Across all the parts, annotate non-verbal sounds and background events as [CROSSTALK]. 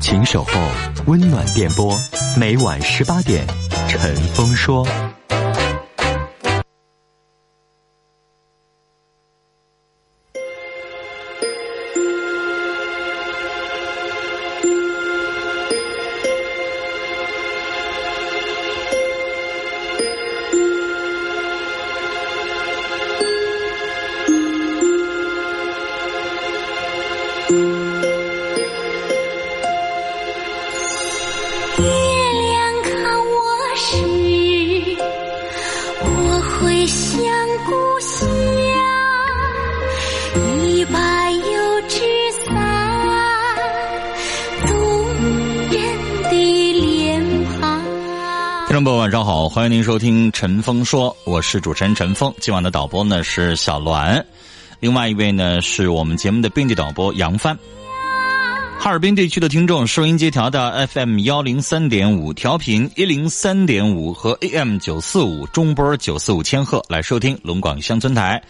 请守候温暖电波，每晚十八点，陈峰说。月亮看我时，我会想故乡。一把油纸伞，动人的脸庞。听众朋友，晚上好，欢迎您收听陈峰说，我是主持人陈峰。今晚的导播呢是小栾，另外一位呢是我们节目的编辑导播杨帆。哈尔滨地区的听众，收音机调到 FM 幺零三点五，调频一零三点五和 AM 九四五中波九四五千赫来收听龙广乡村台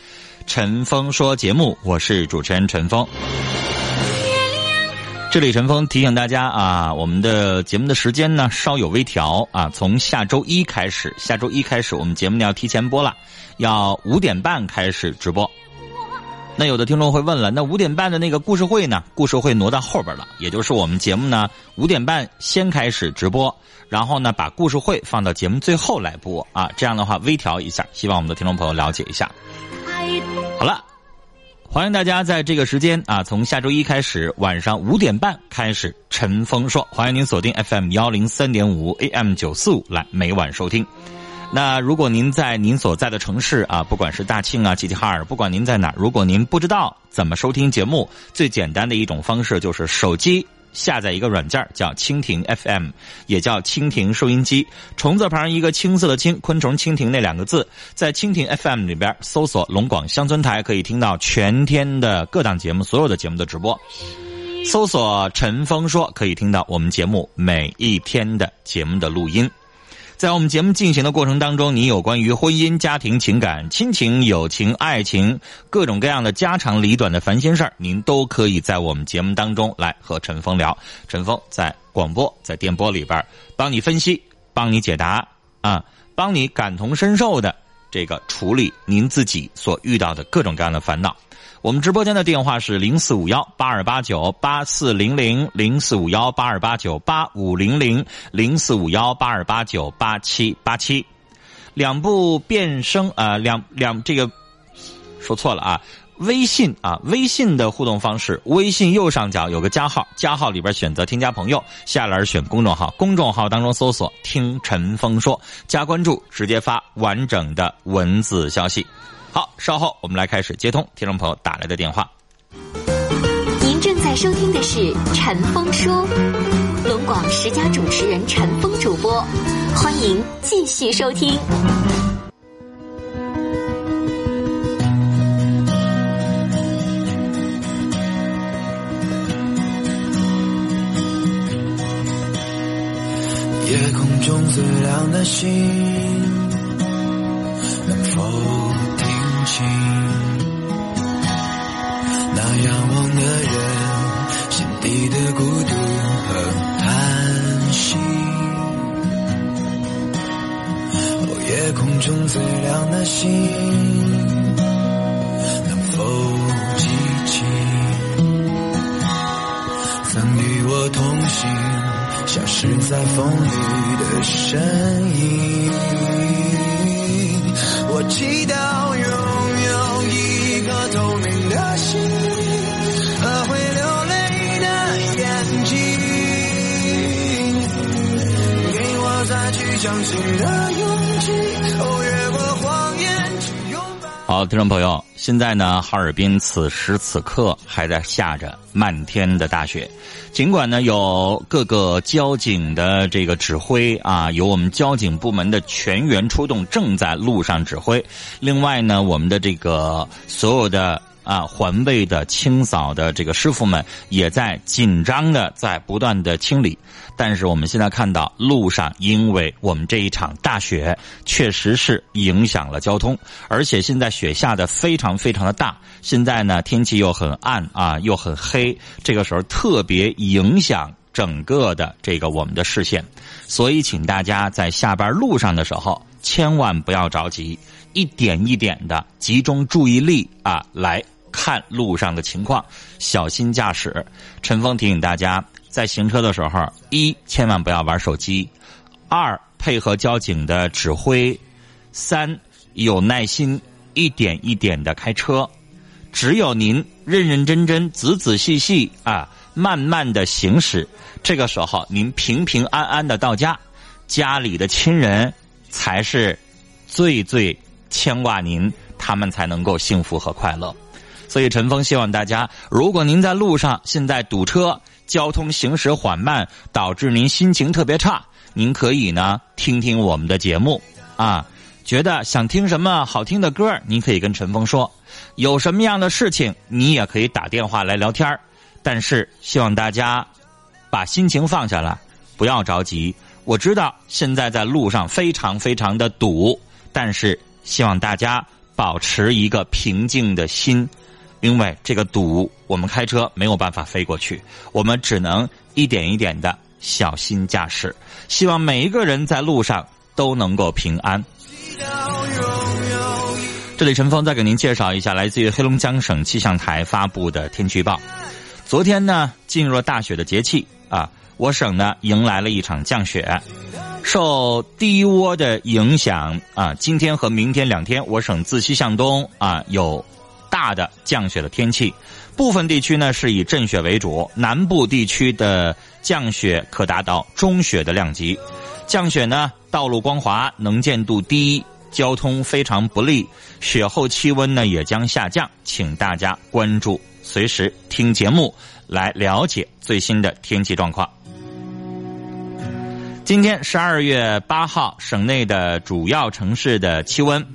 陈峰说节目，我是主持人陈峰。这里陈峰提醒大家啊，我们的节目的时间呢稍有微调啊，从下周一开始，下周一开始我们节目要提前播了，要五点半开始直播。那有的听众会问了，那五点半的那个故事会呢？故事会挪到后边了，也就是我们节目呢五点半先开始直播，然后呢把故事会放到节目最后来播啊，这样的话微调一下，希望我们的听众朋友了解一下。好了，欢迎大家在这个时间啊，从下周一开始晚上五点半开始，陈峰说，欢迎您锁定 FM 幺零三点五 AM 九四五来每晚收听。那如果您在您所在的城市啊，不管是大庆啊、齐齐哈尔，不管您在哪，如果您不知道怎么收听节目，最简单的一种方式就是手机下载一个软件叫蜻蜓 FM，也叫蜻蜓收音机，虫字旁一个青色的青，昆虫蜻蜓那两个字，在蜻蜓 FM 里边搜索龙广乡村台，可以听到全天的各档节目，所有的节目的直播。搜索陈峰说，可以听到我们节目每一天的节目的录音。在我们节目进行的过程当中，你有关于婚姻、家庭、情感、亲情、友情、爱情各种各样的家长里短的烦心事儿，您都可以在我们节目当中来和陈峰聊。陈峰在广播、在电波里边帮你分析、帮你解答啊，帮你感同身受的这个处理您自己所遇到的各种各样的烦恼。我们直播间的电话是零四五幺八二八九八四零零零四五幺八二八九八五零零零四五幺八二八九八七八七，两部变声啊，两两这个说错了啊，微信啊，微信的互动方式，微信右上角有个加号，加号里边选择添加朋友，下栏选公众号，公众号当中搜索“听陈峰说”，加关注，直接发完整的文字消息。好，稍后我们来开始接通听众朋友打来的电话。您正在收听的是《陈峰说》，龙广十佳主持人陈峰主播，欢迎继续收听。夜空中最亮的星，情那仰望的人，心底的孤独和叹息。哦，夜空中最亮的星，能否记起曾与我同行消失在风雨的身影？我祈祷。相信的勇气。哦，越过谎言去拥抱。好，听众朋友，现在呢，哈尔滨此时此刻还在下着漫天的大雪。尽管呢有各个交警的这个指挥啊，有我们交警部门的全员出动，正在路上指挥。另外呢，我们的这个所有的啊环卫的清扫的这个师傅们也在紧张的在不断的清理。但是我们现在看到路上，因为我们这一场大雪，确实是影响了交通，而且现在雪下的非常非常的大。现在呢，天气又很暗啊，又很黑，这个时候特别影响整个的这个我们的视线。所以，请大家在下班路上的时候，千万不要着急，一点一点的集中注意力啊，来看路上的情况，小心驾驶。陈峰提醒大家。在行车的时候，一千万不要玩手机；二配合交警的指挥；三有耐心，一点一点的开车。只有您认认真真、仔仔细细啊，慢慢的行驶，这个时候您平平安安的到家，家里的亲人才是最最牵挂您，他们才能够幸福和快乐。所以陈峰希望大家，如果您在路上现在堵车。交通行驶缓慢，导致您心情特别差。您可以呢听听我们的节目啊，觉得想听什么好听的歌，您可以跟陈峰说。有什么样的事情，你也可以打电话来聊天但是希望大家把心情放下来，不要着急。我知道现在在路上非常非常的堵，但是希望大家保持一个平静的心。因为这个堵，我们开车没有办法飞过去，我们只能一点一点的小心驾驶。希望每一个人在路上都能够平安。这里陈峰再给您介绍一下来自于黑龙江省气象台发布的天气预报。昨天呢，进入了大雪的节气啊，我省呢迎来了一场降雪。受低涡的影响啊，今天和明天两天，我省自西向东啊有。大的降雪的天气，部分地区呢是以阵雪为主，南部地区的降雪可达到中雪的量级。降雪呢，道路光滑，能见度低，交通非常不利。雪后气温呢也将下降，请大家关注，随时听节目来了解最新的天气状况。今天十二月八号，省内的主要城市的气温。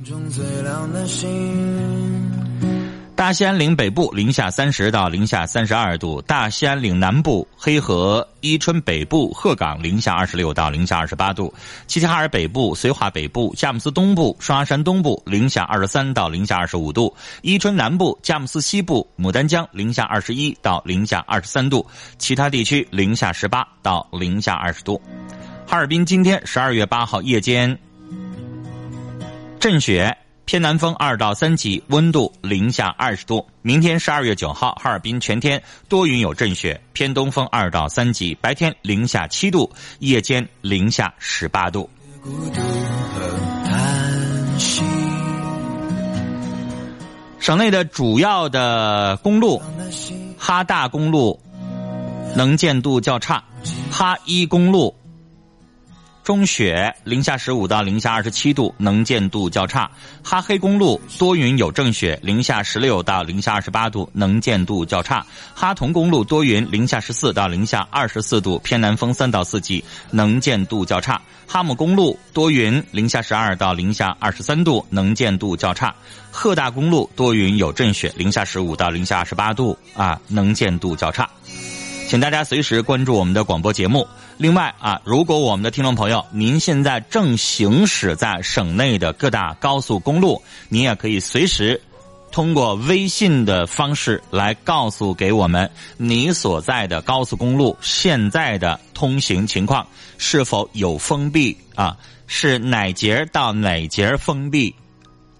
大兴安岭北部零下三十到零下三十二度，大兴安岭南部、黑河、伊春北部、鹤岗零下二十六到零下二十八度，齐齐哈尔北部、绥化北部、佳木斯东部、双鸭山东部零下二十三到零下二十五度，伊春南部、佳木斯西部、牡丹江零下二十一到零下二十三度，其他地区零下十八到零下二十度。哈尔滨今天十二月八号夜间阵雪。偏南风二到三级，温度零下二十度。明天十二月九号，哈尔滨全天多云有阵雪，偏东风二到三级，白天零下七度，夜间零下十八度。省内的主要的公路，哈大公路能见度较差，哈一公路。中雪，零下十五到零下二十七度，能见度较差。哈黑公路多云有阵雪，零下十六到零下二十八度，能见度较差。哈同公路多云，零下十四到零下二十四度，偏南风三到四级，能见度较差。哈姆公路多云，零下十二到零下二十三度，能见度较差。鹤大公路多云有阵雪，零下十五到零下二十八度，啊，能见度较差。请大家随时关注我们的广播节目。另外啊，如果我们的听众朋友您现在正行驶在省内的各大高速公路，您也可以随时通过微信的方式来告诉给我们你所在的高速公路现在的通行情况是否有封闭啊？是哪节到哪节封闭？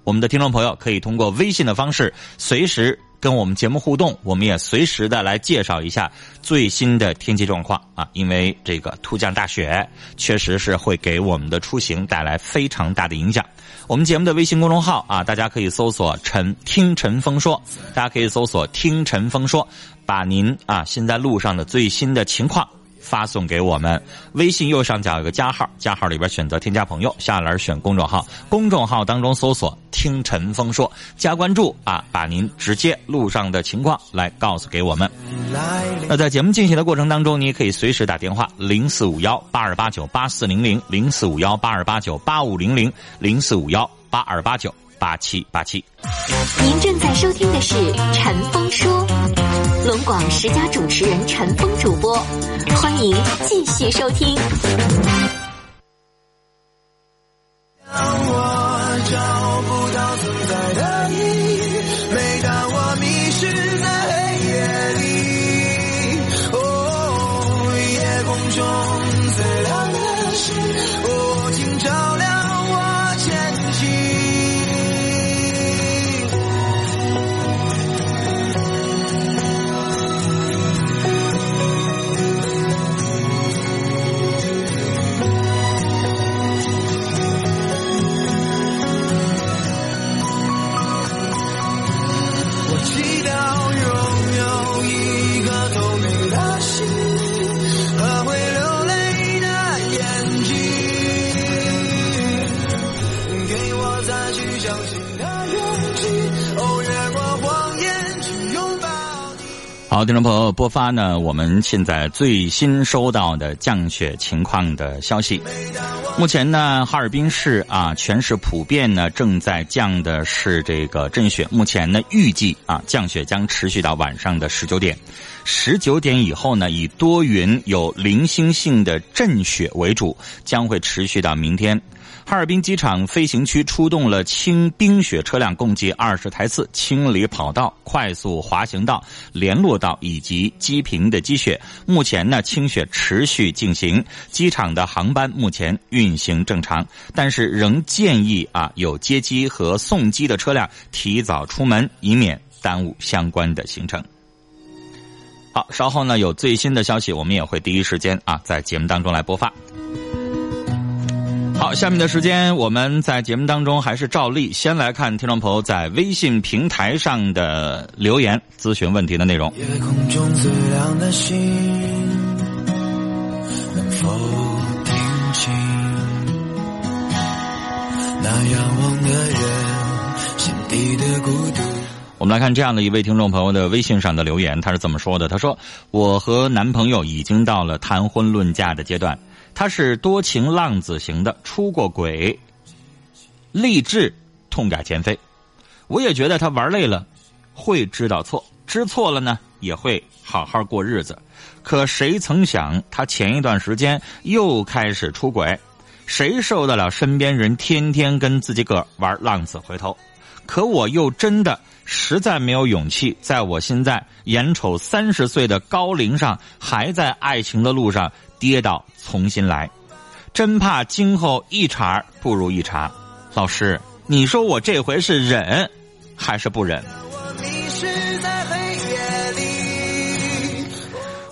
我们的听众朋友可以通过微信的方式随时。跟我们节目互动，我们也随时的来介绍一下最新的天气状况啊！因为这个突降大雪，确实是会给我们的出行带来非常大的影响。我们节目的微信公众号啊，大家可以搜索“陈听陈峰说”，大家可以搜索“听陈峰说”，把您啊现在路上的最新的情况。发送给我们，微信右上角有个加号，加号里边选择添加朋友，下栏选公众号，公众号当中搜索“听陈峰说”，加关注啊，把您直接路上的情况来告诉给我们。那在节目进行的过程当中，你也可以随时打电话零四五幺八二八九八四零零零四五幺八二八九八五零零零四五幺八二八九八七八七。您正在收听的是陈峰说。龙广十佳主持人陈峰主播，欢迎继续收听。好，听众朋友，播发呢，我们现在最新收到的降雪情况的消息。目前呢，哈尔滨市啊，全市普遍呢正在降的是这个阵雪。目前呢，预计啊，降雪将持续到晚上的十九点。十九点以后呢，以多云有零星性的阵雪为主，将会持续到明天。哈尔滨机场飞行区出动了清冰雪车辆共计二十台次，清理跑道、快速滑行道、联络道以及机坪的积雪。目前呢，清雪持续进行，机场的航班目前运行正常，但是仍建议啊有接机和送机的车辆提早出门，以免耽误相关的行程。好，稍后呢有最新的消息，我们也会第一时间啊在节目当中来播放。好，下面的时间我们在节目当中还是照例先来看听众朋友在微信平台上的留言咨询问题的内容。夜空中最亮的星，能否听清那仰望的人心底的孤独？我们来看这样的一位听众朋友的微信上的留言，他是怎么说的？他说：“我和男朋友已经到了谈婚论嫁的阶段，他是多情浪子型的，出过轨，立志痛改前非。我也觉得他玩累了，会知道错，知错了呢也会好好过日子。可谁曾想，他前一段时间又开始出轨，谁受得了身边人天天跟自己个玩浪子回头？可我又真的实在没有勇气，在我现在眼瞅三十岁的高龄上，还在爱情的路上跌倒重新来，真怕今后一茬不如一茬。老师，你说我这回是忍还是不忍？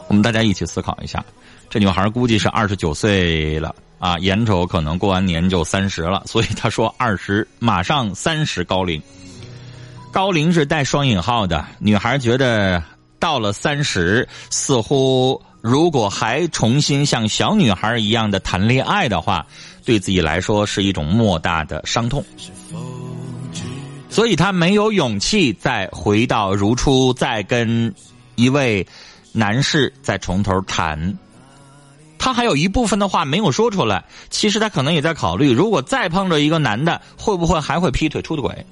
我们大家一起思考一下，这女孩估计是二十九岁了啊，眼瞅可能过完年就三十了，所以她说二十马上三十高龄。高龄是带双引号的，女孩觉得到了三十，似乎如果还重新像小女孩一样的谈恋爱的话，对自己来说是一种莫大的伤痛。所以她没有勇气再回到如初，再跟一位男士再从头谈。她还有一部分的话没有说出来，其实她可能也在考虑，如果再碰着一个男的，会不会还会劈腿出轨？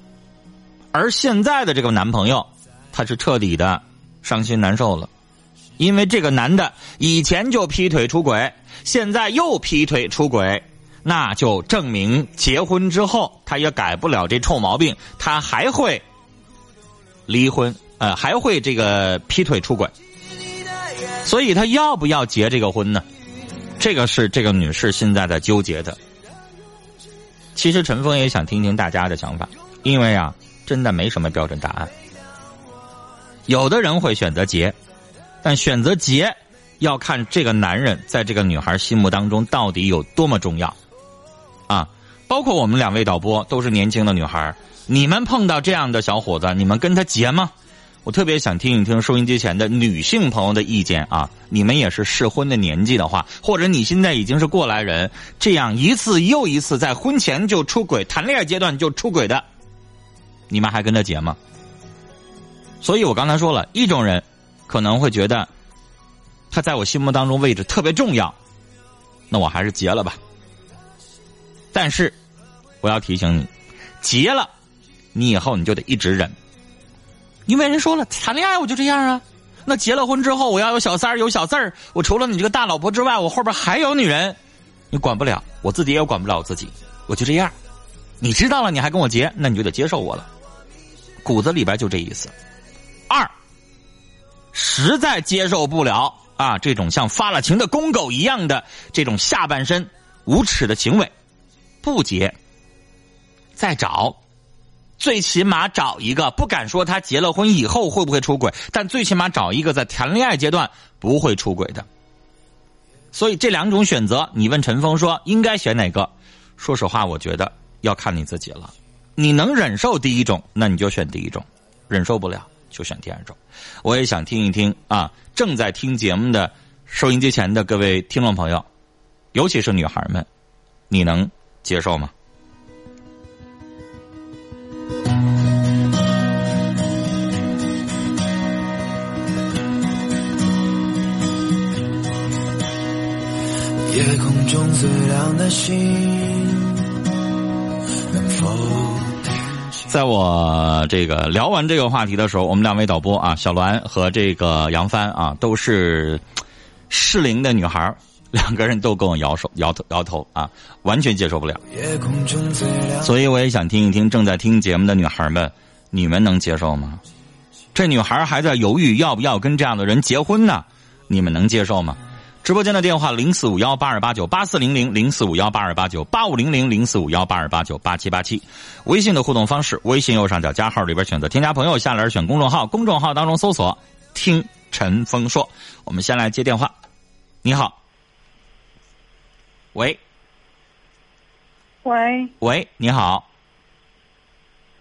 而现在的这个男朋友，他是彻底的伤心难受了，因为这个男的以前就劈腿出轨，现在又劈腿出轨，那就证明结婚之后他也改不了这臭毛病，他还会离婚，呃，还会这个劈腿出轨，所以他要不要结这个婚呢？这个是这个女士现在在纠结的。其实陈峰也想听听大家的想法，因为啊，真的没什么标准答案。有的人会选择结，但选择结要看这个男人在这个女孩心目当中到底有多么重要啊！包括我们两位导播都是年轻的女孩，你们碰到这样的小伙子，你们跟他结吗？我特别想听一听收音机前的女性朋友的意见啊！你们也是适婚的年纪的话，或者你现在已经是过来人，这样一次又一次在婚前就出轨、谈恋爱阶段就出轨的，你们还跟他结吗？所以我刚才说了一种人可能会觉得他在我心目当中位置特别重要，那我还是结了吧。但是我要提醒你，结了，你以后你就得一直忍。因为人说了，谈恋爱我就这样啊。那结了婚之后，我要有小三儿、有小四儿，我除了你这个大老婆之外，我后边还有女人，你管不了，我自己也管不了我自己，我就这样。你知道了，你还跟我结，那你就得接受我了。骨子里边就这意思。二，实在接受不了啊，这种像发了情的公狗一样的这种下半身无耻的行为，不结，再找。最起码找一个，不敢说他结了婚以后会不会出轨，但最起码找一个在谈恋爱阶段不会出轨的。所以这两种选择，你问陈峰说应该选哪个？说实话，我觉得要看你自己了。你能忍受第一种，那你就选第一种；忍受不了，就选第二种。我也想听一听啊，正在听节目的收音机前的各位听众朋友，尤其是女孩们，你能接受吗？夜空中最亮的星，能否在我这个聊完这个话题的时候，我们两位导播啊，小栾和这个杨帆啊，都是适龄的女孩两个人都跟我摇手摇头摇头啊，完全接受不了。所以我也想听一听正在听节目的女孩们，你们能接受吗？这女孩还在犹豫要不要跟这样的人结婚呢，你们能接受吗？直播间的电话零四五幺八二八九八四零零零四五幺八二八九八五零零零四五幺八二八九八七八七，微信的互动方式，微信右上角加号里边选择添加朋友，下栏选公众号，公众号当中搜索“听陈峰说”。我们先来接电话，你好，喂。喂，喂，你好，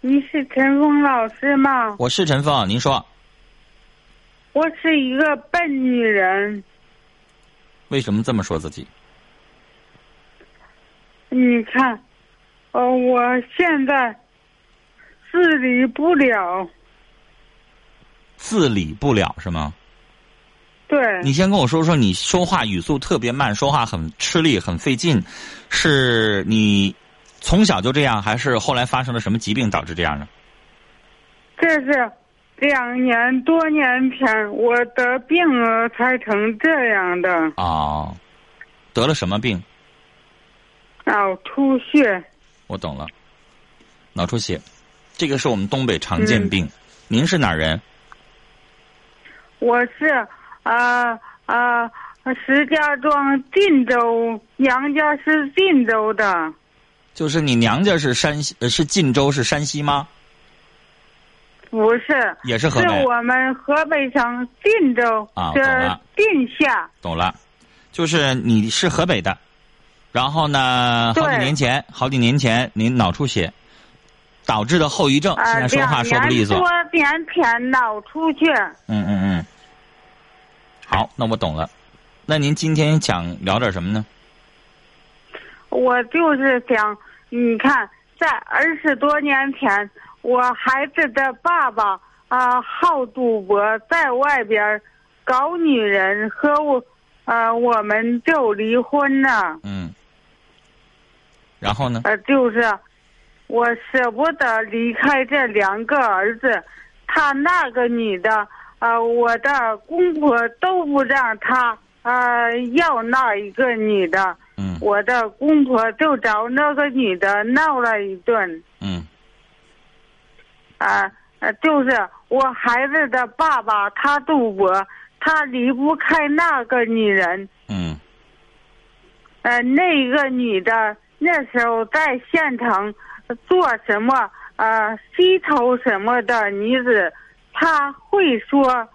你是陈峰老师吗？我是陈峰，您说。我是一个笨女人，为什么这么说自己？你看，呃，我现在自理不了。自理不了是吗？对，你先跟我说说，你说话语速特别慢，说话很吃力，很费劲，是你从小就这样，还是后来发生了什么疾病导致这样的？这是两年多年前我得病了才成这样的哦，得了什么病？脑出血。我懂了，脑出血，这个是我们东北常见病。您是哪儿人？我是啊啊、石家庄晋州，娘家是晋州的，就是你娘家是山西，呃是晋州，是山西吗？不是，也是河北。是我们河北省晋州，是啊懂了晋夏。懂了，就是你是河北的，然后呢，好几年前，好几年前您脑出血导致的后遗症，啊，现在说话说不利索。多年前脑出血，嗯嗯嗯。好，那我懂了。那您今天想聊点什么呢？我就是想，你看，在二十多年前，我孩子的爸爸啊、好赌博，在外边搞女人，和我呃我们就离婚了。嗯。然后呢？呃，就是我舍不得离开这两个儿子，他那个女的，呃，我的公婆都不让他呃要那一个女的，嗯我的公婆就找那个女的闹了一顿，嗯啊、呃，就是我孩子的爸爸他赌博，他离不开那个女人。嗯呃，那个女的那时候在县城做什么呃吸头什么的女子，她会说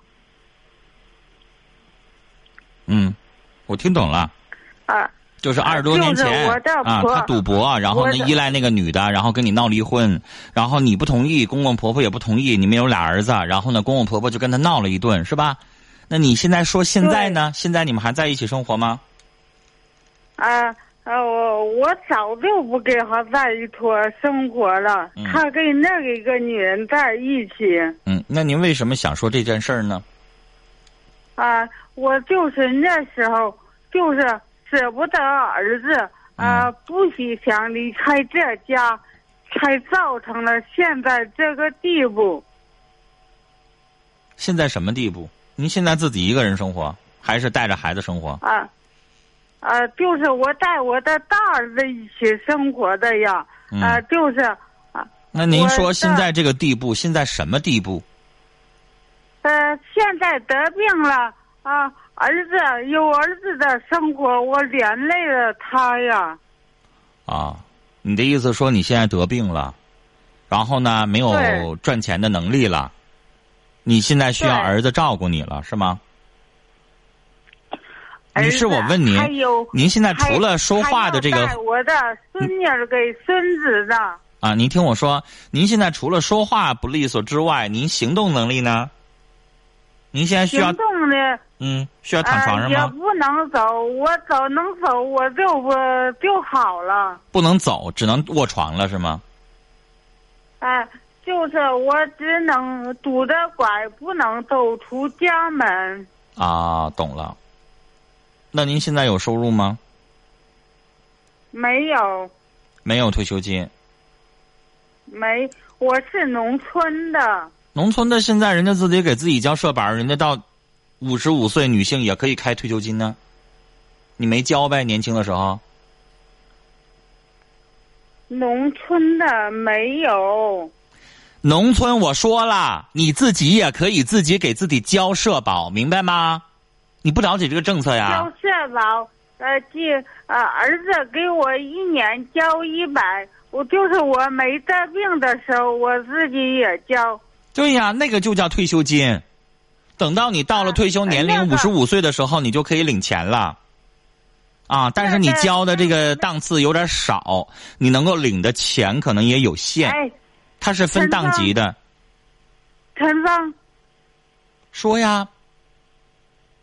嗯，我听懂了。啊、就是二十多年前啊，他赌博，然后呢依赖那个女的，然后跟你闹离婚，然后你不同意，公公婆婆也不同意，你们有俩儿子，然后呢公公婆婆就跟他闹了一顿，是吧？那你现在说现在呢？现在你们还在一起生活吗？啊呃，我我早就不跟他在一坨生活了，嗯他跟那个一个女人在一起嗯，那您为什么想说这件事儿呢？啊、我就是那时候就是舍不得儿子啊、嗯不许想离开这家，才造成了现在这个地步。现在什么地步？您现在自己一个人生活，还是带着孩子生活？啊，啊，就是我带我的大儿子一起生活的呀，嗯啊，就是啊，那您说现在这个地步，现在什么地步？呃，现在得病了啊，儿子有儿子的生活，我连累了他呀。啊，你的意思说你现在得病了，然后呢没有赚钱的能力了，你现在需要儿子照顾你了，是吗？女士，我问您，您现在除了说话的这个我的孙女儿给孙子的，啊，您听我说，您现在除了说话不利索之外，您行动能力呢？您现在需要行动的嗯需要躺床啊上吗？也不能走，我走能走我就不就好了。不能走，只能卧床了是吗？哎、就是我只能拄着拐，不能走出家门。啊，懂了。那您现在有收入吗？没有，没有退休金。没，我是农村的。农村的现在人家自己给自己交社保，人家到五十五岁女性也可以开退休金呢。你没交呗？年轻的时候农村的没有，农村我说了，你自己也可以自己给自己交社保，明白吗？你不了解这个政策呀交？社保，呃，这呃，儿子给我一年交一百，我就是我没得病的时候，我自己也交。对呀，那个就叫退休金。等到你到了退休年龄五十五岁的时候，你就可以领钱了。啊，但是你交的这个档次有点少，你能够领的钱可能也有限，哎，它是分档级的。陈芳，说呀，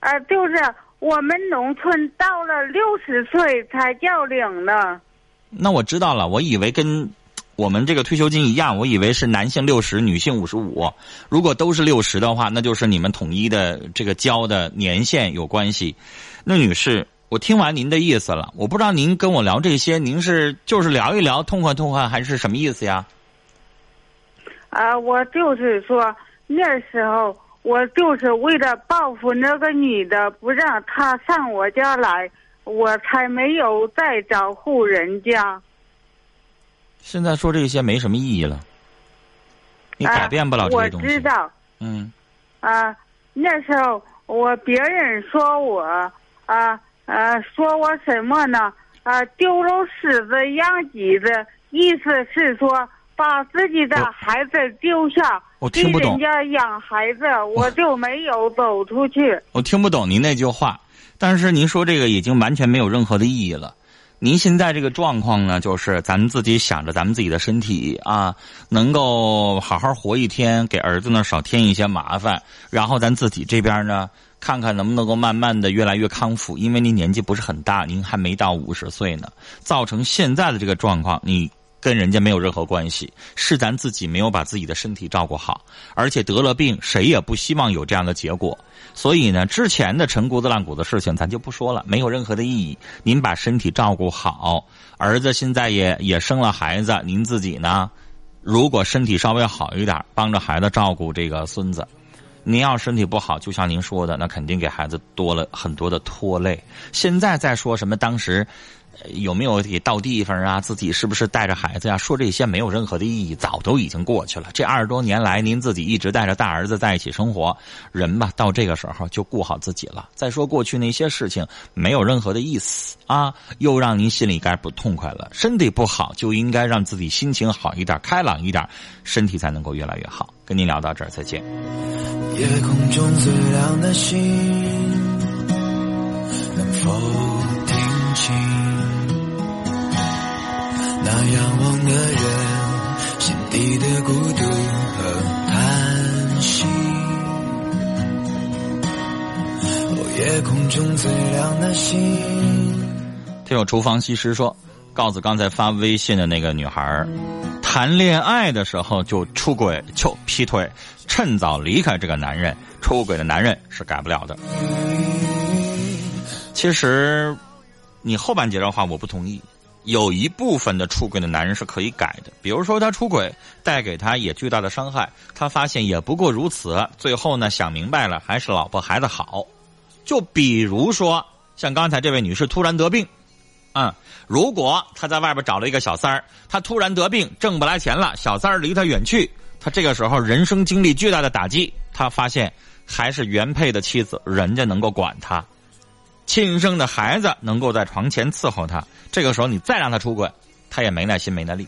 呃，就是我们农村到了六十岁才叫领的。那我知道了，我以为跟我们这个退休金一样，我以为是男性六十，女性五十五。如果都是六十的话，那就是你们统一的这个交的年限有关系。那女士，我听完您的意思了，我不知道您跟我聊这些，您是就是聊一聊，痛快痛快，还是什么意思呀？啊，我就是说那时候我就是为了报复那个女的，不让她上我家来，我才没有再找户人家。现在说这些没什么意义了，你改变不了这些东西。啊我知道嗯啊，那时候我别人说我啊呃说我什么呢？啊，丢了狮子养鸡子，意思是说把自己的孩子丢下，给我听不懂人家养孩子，我就没有走出去。我听不懂您那句话，但是您说这个已经完全没有任何的意义了。您现在这个状况呢，就是咱们自己想着咱们自己的身体啊，能够好好活一天，给儿子呢少添一些麻烦，然后咱自己这边呢，看看能不能够慢慢的越来越康复。因为您年纪不是很大，您还没到五十岁呢，造成现在的这个状况，你跟人家没有任何关系，是咱自己没有把自己的身体照顾好，而且得了病，谁也不希望有这样的结果。所以呢，之前的陈谷子烂谷的事情咱就不说了，没有任何的意义。您把身体照顾好，儿子现在也也生了孩子，您自己呢，如果身体稍微好一点，帮着孩子照顾这个孙子。您要身体不好，就像您说的，那肯定给孩子多了很多的拖累。现在再说什么当时有没有给到地方啊？自己是不是带着孩子呀？说这些没有任何的意义，早都已经过去了。这二十多年来，您自己一直带着大儿子在一起生活，人吧，到这个时候就顾好自己了。再说过去那些事情，没有任何的意思啊，又让您心里该不痛快了。身体不好，就应该让自己心情好一点，开朗一点，身体才能够越来越好。跟您聊到这儿，再见。夜空中最亮的星，能否那仰望的人心底的孤独和叹息？哦，夜空中最亮的星。听友厨房西施说，告诉刚才发微信的那个女孩，谈恋爱的时候就出轨就劈腿，趁早离开这个男人。出轨的男人是改不了的。其实，你后半截的话我不同意。有一部分的出轨的男人是可以改的，比如说他出轨带给他也巨大的伤害，他发现也不过如此，最后呢想明白了，还是老婆孩子好。就比如说像刚才这位女士突然得病，嗯，如果他在外边找了一个小三儿，他突然得病，挣不来钱了，小三儿离他远去，他这个时候人生经历巨大的打击，他发现还是原配的妻子，人家能够管他，亲生的孩子能够在床前伺候他，这个时候你再让他出轨，他也没耐心没耐力。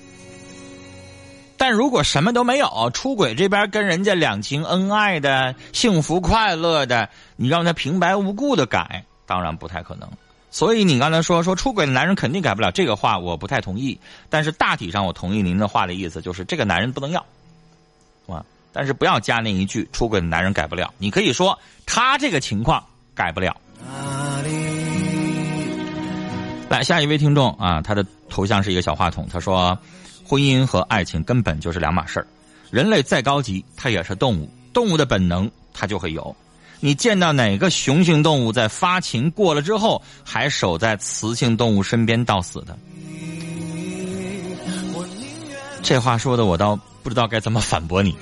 但如果什么都没有，出轨这边跟人家两情恩爱的、幸福快乐的，你让他平白无故的改，当然不太可能。所以你刚才说说出轨的男人肯定改不了，这个话我不太同意。但是大体上我同意您的话的意思，就是这个男人不能要，啊，但是不要加那一句出轨的男人改不了。你可以说他这个情况改不了。来，下一位听众啊，他的头像是一个小话筒，他说。婚姻和爱情根本就是两码事儿，人类再高级，它也是动物，动物的本能它就会有。你见到哪个雄性动物在发情过了之后，还守在雌性动物身边到死的？这话说的我倒不知道该怎么反驳你。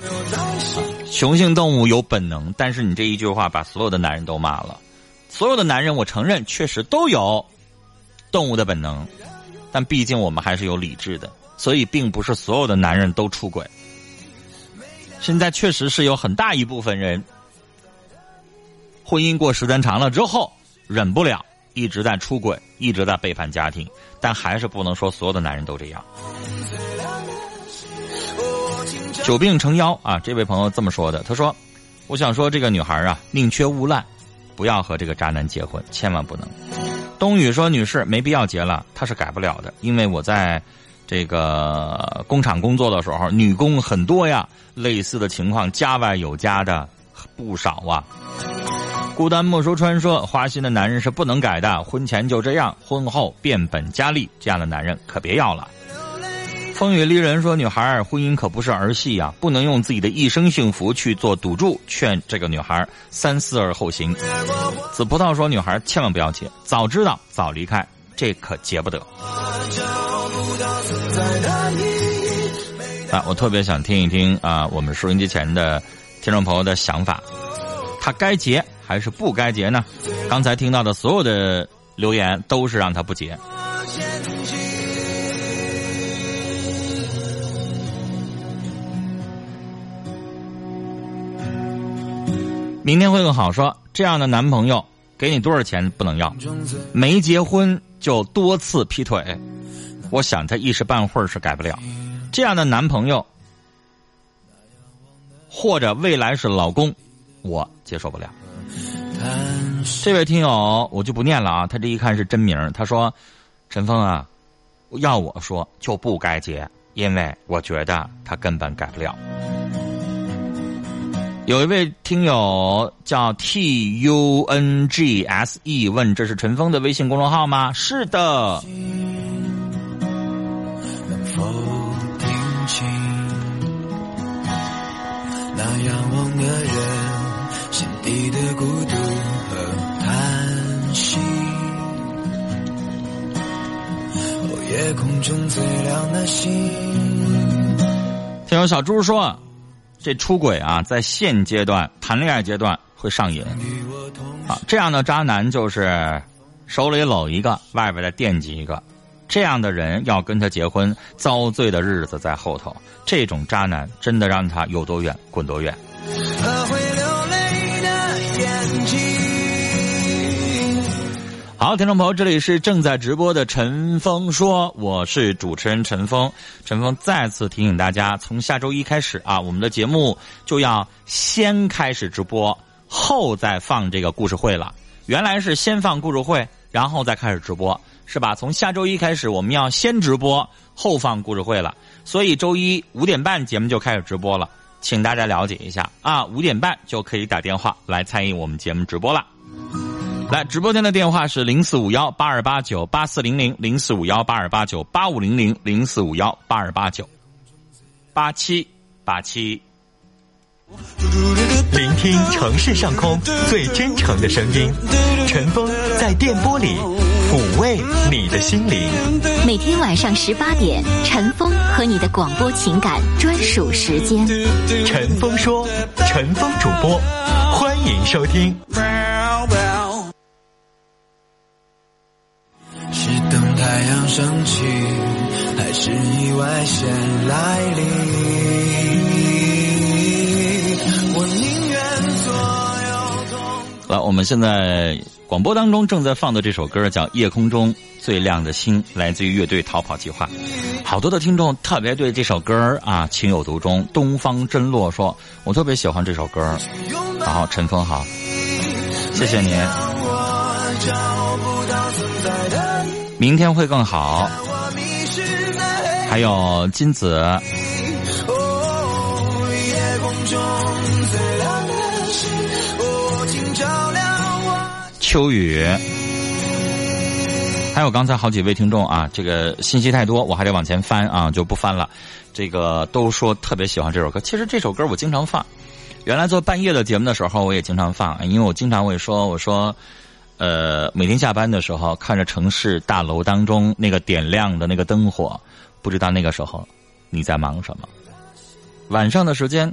雄性动物有本能，但是你这一句话把所有的男人都骂了。所有的男人，我承认确实都有动物的本能，但毕竟我们还是有理智的。所以，并不是所有的男人都出轨。现在确实是有很大一部分人，婚姻过时间长了之后，忍不了，一直在出轨，一直在背叛家庭。但还是不能说所有的男人都这样。久病成妖啊！这位朋友这么说的，他说：“我想说，这个女孩啊，宁缺毋滥，不要和这个渣男结婚，千万不能。”冬雨说：“女士，没必要结了，她是改不了的，因为我在。”这个工厂工作的时候，女工很多呀，类似的情况家外有家的不少啊。孤单莫说穿说，花心的男人是不能改的，婚前就这样，婚后变本加厉，这样的男人可别要了。风雨丽人说，女孩婚姻可不是儿戏呀，不能用自己的一生幸福去做赌注，劝这个女孩三思而后行。紫葡萄说，女孩千万不要结，早知道早离开，这可结不得。啊，我特别想听一听啊，我们收音机前的听众朋友的想法，他该结还是不该结呢？刚才听到的所有的留言都是让他不结。明天会更好。说这样的男朋友给你多少钱不能要，没结婚就多次劈腿。我想他一时半会儿是改不了，这样的男朋友或者未来是老公，我接受不了。这位听友我就不念了啊，他这一看是真名，他说：“陈峰啊，要我说就不该结，因为我觉得他根本改不了。”有一位听友叫 T U N G S E 问：“这是陈峰的微信公众号吗？”是的。能否听清那仰望的人心底的孤独和叹息？哦，夜空中最亮的星。听友小猪说，这出轨啊，在现阶段谈恋爱阶段会上瘾啊，这样的渣男就是手里搂一个，外边再惦记一个。这样的人要跟他结婚，遭罪的日子在后头。这种渣男真的让他有多远滚多远。和会流泪的眼睛。好，听众朋友，这里是正在直播的陈峰说，我是主持人陈峰。陈峰再次提醒大家，从下周一开始啊，我们的节目就要先开始直播，后再放这个故事会了。原来是先放故事会，然后再开始直播，是吧？从下周一开始，我们要先直播，后放故事会了。所以周一五点半节目就开始直播了，请大家了解一下啊，五点半就可以打电话来参与我们节目直播了。来，直播间的电话是零四五幺八二八九八四零零零四五幺八二八九八五零零零四五幺八二八九八七八七。聆听城市上空最真诚的声音，陈峰在电波里抚慰你的心灵。每天晚上十八点，陈峰和你的广播情感专属时间。陈峰说，陈峰主播，欢迎收听。太阳升起，还是意外先来临？我宁愿所有痛。来，我们现在广播当中正在放的这首歌叫《夜空中最亮的星》，来自于乐队逃跑计划。好多的听众特别对这首歌啊情有独钟。东方真落说：“我特别喜欢这首歌。”然后陈峰好，谢谢您。明天会更好。还有金子，秋雨，还有刚才好几位听众啊，这个信息太多，我还得往前翻啊，就不翻了。这个都说特别喜欢这首歌，其实这首歌我经常放。原来做半夜的节目的时候，我也经常放，因为我经常会说，我说，呃，每天下班的时候，看着城市大楼当中那个点亮的那个灯火，不知道那个时候你在忙什么。晚上的时间，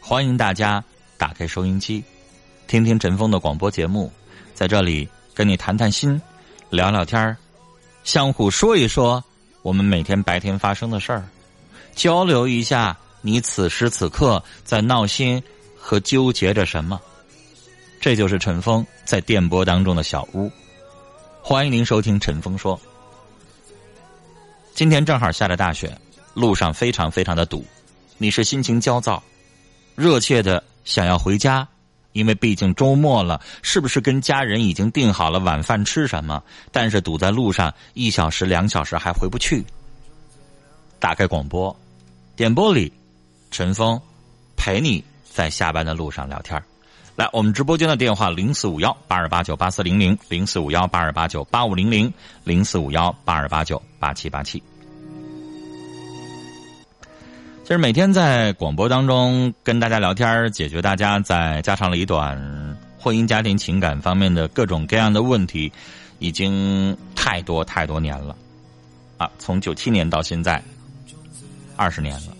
欢迎大家打开收音机，听听陈峰的广播节目，在这里跟你谈谈心，聊聊天儿相互说一说我们每天白天发生的事儿，交流一下你此时此刻在闹心和纠结着什么。这就是陈峰在电波当中的小屋。欢迎您收听陈峰说。今天正好下着大雪，路上非常非常的堵。你是心情焦躁，热切的想要回家，因为毕竟周末了，是不是跟家人已经定好了晚饭吃什么？但是堵在路上一小时、两小时还回不去。打开广播，点播里，陈峰陪你在下班的路上聊天儿来，我们直播间的电话零四五幺八二八九八四零零零四五幺八二八九八五零零零四五幺八二八九八七八七。其实每天在广播当中跟大家聊天，解决大家在家长里短、婚姻家庭情感方面的各种各样的问题，已经太多太多年了，啊，从九七年到现在，二十年了，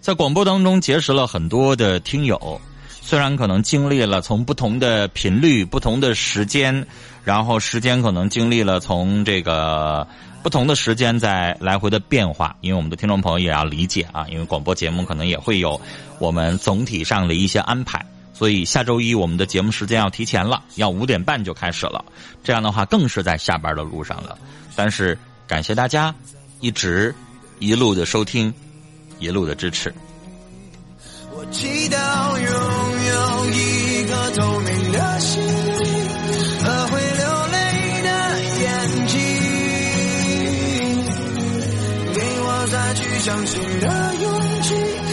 在广播当中结识了很多的听友。虽然可能经历了从不同的频率、不同的时间，然后时间可能经历了从这个不同的时间在来回的变化，因为我们的听众朋友也要理解啊，因为广播节目可能也会有我们总体上的一些安排，所以下周一我们的节目时间要提前了，要五点半就开始了，这样的话更是在下班的路上了。但是感谢大家一直一路的收听，一路的支持。我祈祷相信的勇气。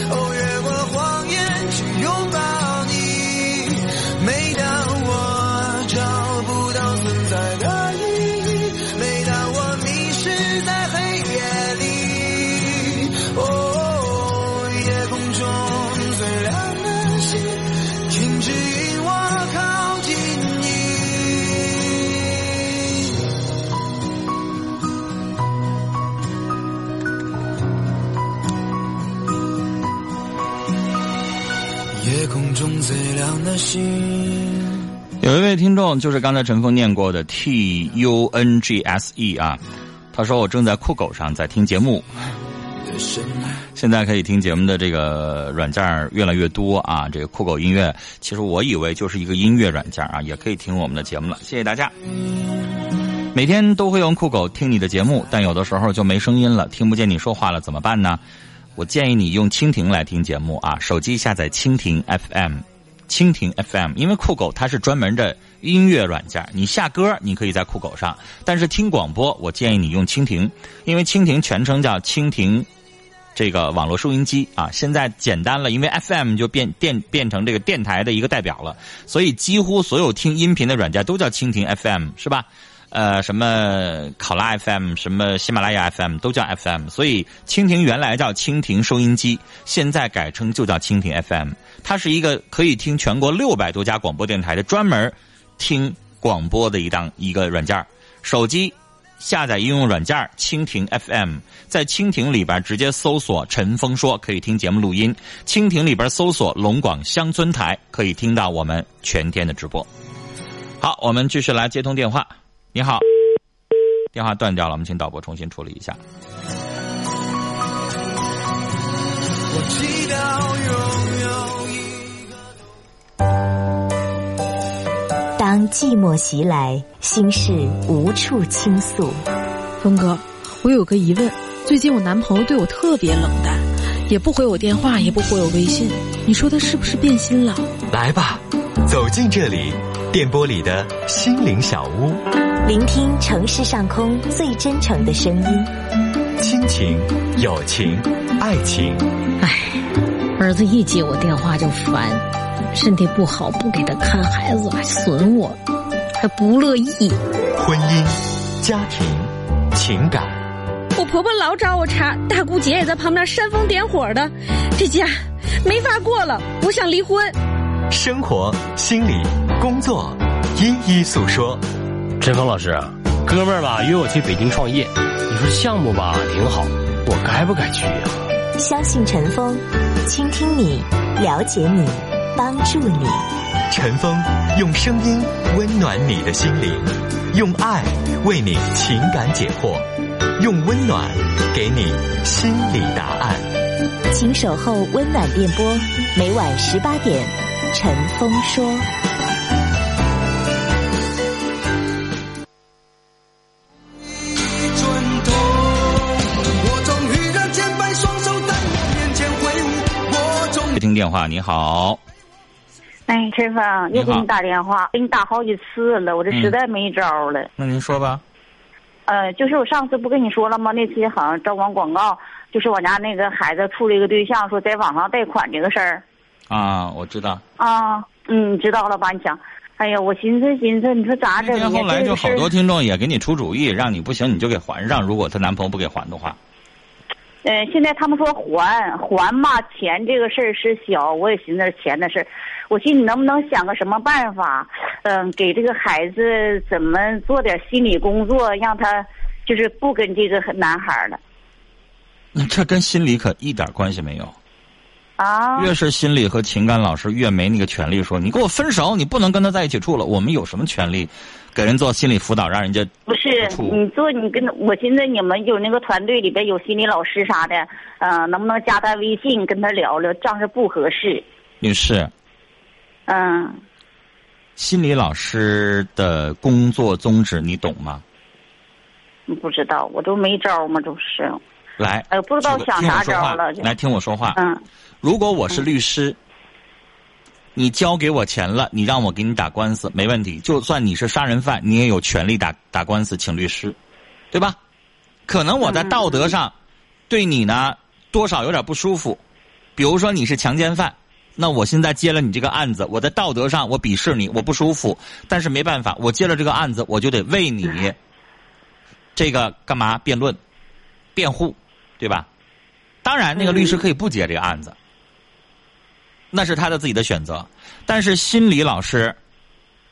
最亮的星。有一位听众就是刚才陈峰念过的 T U N G S E 啊，他说我正在酷狗上在听节目。现在可以听节目的这个软件越来越多啊，这个酷狗音乐，其实我以为就是一个音乐软件啊，也可以听我们的节目了。谢谢大家。每天都会用酷狗听你的节目，但有的时候就没声音了，听不见你说话了，怎么办呢？我建议你用蜻蜓来听节目啊，手机下载蜻蜓 FM，蜻蜓 FM，因为酷狗它是专门的音乐软件，你下歌你可以在酷狗上，但是听广播我建议你用蜻蜓，因为蜻蜓全称叫蜻蜓。这个网络收音机啊，现在简单了，因为 FM 就变电变成这个电台的一个代表了，所以几乎所有听音频的软件都叫蜻蜓 FM，是吧？呃，什么考拉 FM，什么喜马拉雅 FM 都叫 FM，所以蜻蜓原来叫蜻蜓收音机，现在改称就叫蜻蜓 FM。它是一个可以听全国六百多家广播电台的专门听广播的一档一个软件手机。下载应用软件蜻蜓 FM，在蜻蜓里边直接搜索“陈峰说”，可以听节目录音。蜻蜓里边搜索“龙广乡村台”，可以听到我们全天的直播。好，我们继续来接通电话。你好，电话断掉了，我们请导播重新处理一下。我祈祷拥有当寂寞袭来，心事无处倾诉。峰哥，我有个疑问，最近我男朋友对我特别冷淡，也不回我电话，也不回我微信，你说他是不是变心了？来吧，走进这里，电波里的心灵小屋，聆听城市上空最真诚的声音。亲情、友情、爱情，唉，儿子一接我电话就烦，身体不好不给他看孩子，还损我，还不乐意。婚姻、家庭、情感，我婆婆老找我茬，大姑姐也在旁边煽风点火的，这家没法过了，我想离婚。生活、心理、工作，一一诉说。陈峰老师，哥们儿吧约我去北京创业，你说项目吧挺好，我该不该去呀、相信陈峰，倾听你，了解你，帮助你。陈峰用声音温暖你的心灵，用爱为你情感解惑，用温暖给你心理答案。请守候温暖电波，每晚十八点，陈峰说。话，你好，哎，陈峰，又给你打电话，给你打好几次了，我这实在没招了。那您说吧。呃，就是我上次不跟你说了吗？那次好像招光广告，就是我家那个孩子处了一个对象，说在网上贷款这个事儿啊，我知道。啊，嗯，知道了吧？你想，哎呀，我寻思寻思，你说咋整呢？那天后来就好多听众也给你出主意，让你不行你就给还上。如果她男朋友不给还的话，呃，现在他们说还还嘛，钱这个事儿是小，我也寻思钱的事儿，我寻思你能不能想个什么办法，嗯、给这个孩子怎么做点心理工作，让他就是不跟这个男孩儿了那这跟心理可一点关系没有。啊？越是心理和情感老师，越没那个权利说你跟我分手，你不能跟他在一起住了。我们有什么权利给人做心理辅导，让人家不是你做你跟我寻思你们有那个团队里边有心理老师啥的，嗯、能不能加他微信跟他聊聊？这样是不合适，女士，嗯。心理老师的工作宗旨你懂吗？不知道，我都没招嘛，都是。来，哎不知道想啥招了来听我说话。嗯如果我是律师，你交给我钱了，你让我给你打官司没问题。就算你是杀人犯，你也有权利打打官司，请律师，对吧？可能我在道德上对你呢多少有点不舒服，比如说你是强奸犯，那我现在接了你这个案子，我在道德上我鄙视你，我不舒服，但是没办法，我接了这个案子，我就得为你 [LAUGHS] 这个干嘛辩论、辩护，对吧？当然，那个律师可以不接这个案子，那是他的自己的选择。但是心理老师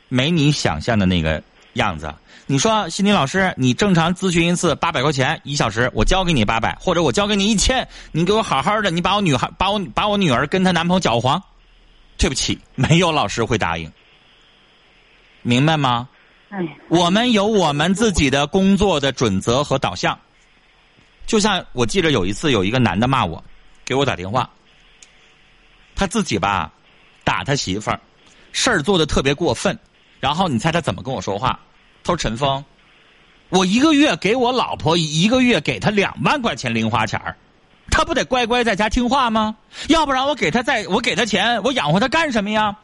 没你想象的那个样子。你说心理老师，你正常咨询一次八百块钱一小时，我交给你八百，或者我交给你一千，你给我好好的，你把我女孩把我把我女儿跟她男朋友搅黄，对不起，没有老师会答应，明白吗？哎，我们有我们自己的工作的准则和导向。就像我记着有一次，有一个男的骂我，给我打电话，他自己吧打他媳妇儿，事儿做的特别过分。然后你猜他怎么跟我说话？他说：“陈峰，我一个月给我老婆一个月给她两万块钱零花钱儿，她不得乖乖在家听话吗？要不然我给她再我给她钱，我养活她干什么呀？